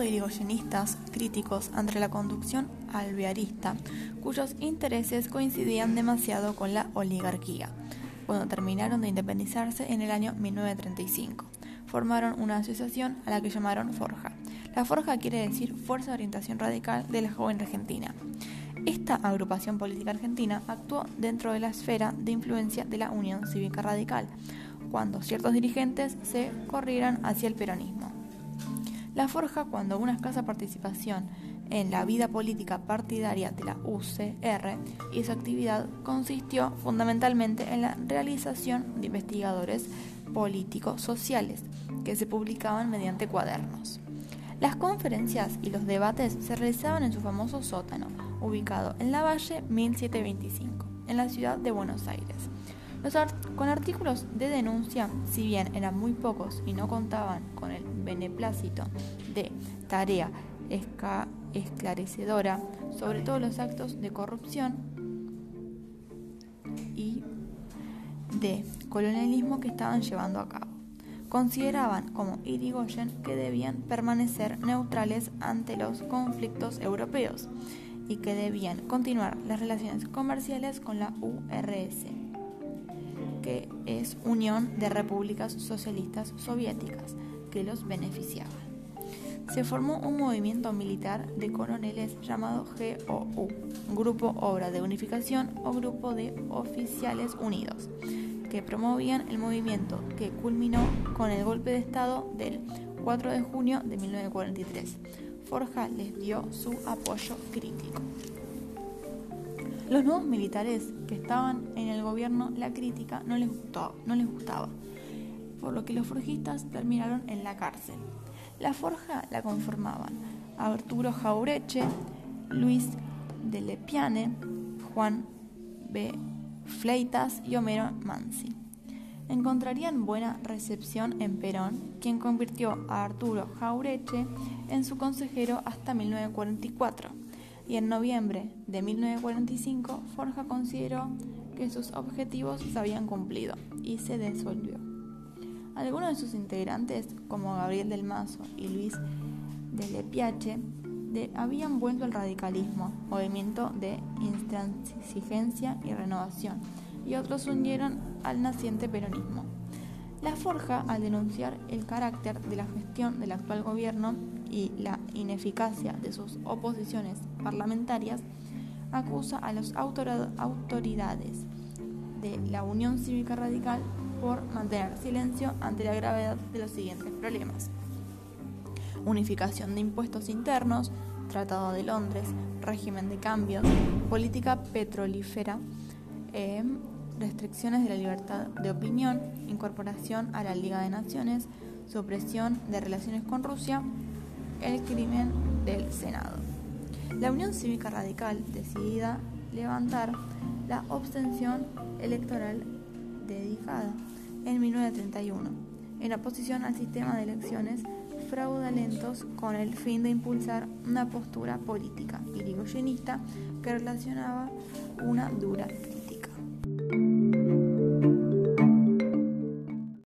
de irigoyenistas críticos ante la conducción alvearista, cuyos intereses coincidían demasiado con la oligarquía, cuando terminaron de independizarse en el año 1935. Formaron una asociación a la que llamaron Forja. La Forja quiere decir Fuerza de Orientación Radical de la Joven Argentina. Esta agrupación política argentina actuó dentro de la esfera de influencia de la Unión Cívica Radical, cuando ciertos dirigentes se corrieran hacia el peronismo. La Forja, cuando una escasa participación en la vida política partidaria de la UCR y su actividad consistió fundamentalmente en la realización de investigadores políticos sociales que se publicaban mediante cuadernos. Las conferencias y los debates se realizaban en su famoso sótano, ubicado en la Valle 1725, en la ciudad de Buenos Aires. Con artículos de denuncia, si bien eran muy pocos y no contaban con el beneplácito de tarea esclarecedora sobre todos los actos de corrupción y de colonialismo que estaban llevando a cabo. Consideraban como Irigoyen que debían permanecer neutrales ante los conflictos europeos y que debían continuar las relaciones comerciales con la URS, que es Unión de Repúblicas Socialistas Soviéticas, que los beneficiaban. Se formó un movimiento militar de coroneles llamado GOU, Grupo Obra de Unificación o Grupo de Oficiales Unidos, que promovían el movimiento que culminó con el golpe de Estado del 4 de junio de 1943. Forja les dio su apoyo crítico. Los nuevos militares que estaban en el gobierno, la crítica no les gustaba, no les gustaba por lo que los forjistas terminaron en la cárcel. La forja la conformaban Arturo Jaureche, Luis de Lepiane, Juan B. Fleitas y Homero Mansi. Encontrarían buena recepción en Perón, quien convirtió a Arturo Jaureche en su consejero hasta 1944, y en noviembre de 1945 Forja consideró que sus objetivos se habían cumplido y se disolvió. Algunos de sus integrantes, como Gabriel del Mazo y Luis de Lepiache, habían vuelto al radicalismo, movimiento de intransigencia y renovación, y otros se unieron al naciente peronismo. La Forja, al denunciar el carácter de la gestión del actual gobierno y la ineficacia de sus oposiciones parlamentarias, acusa a las autoridades de la Unión Cívica Radical por mantener silencio ante la gravedad de los siguientes problemas. Unificación de impuestos internos, Tratado de Londres, régimen de cambios, política petrolífera, em, restricciones de la libertad de opinión, incorporación a la Liga de Naciones, supresión de relaciones con Rusia, el crimen del Senado. La Unión Cívica Radical decidida levantar la abstención electoral dedicada en 1931 en oposición al sistema de elecciones fraudulentos con el fin de impulsar una postura política irigoyenista que relacionaba una dura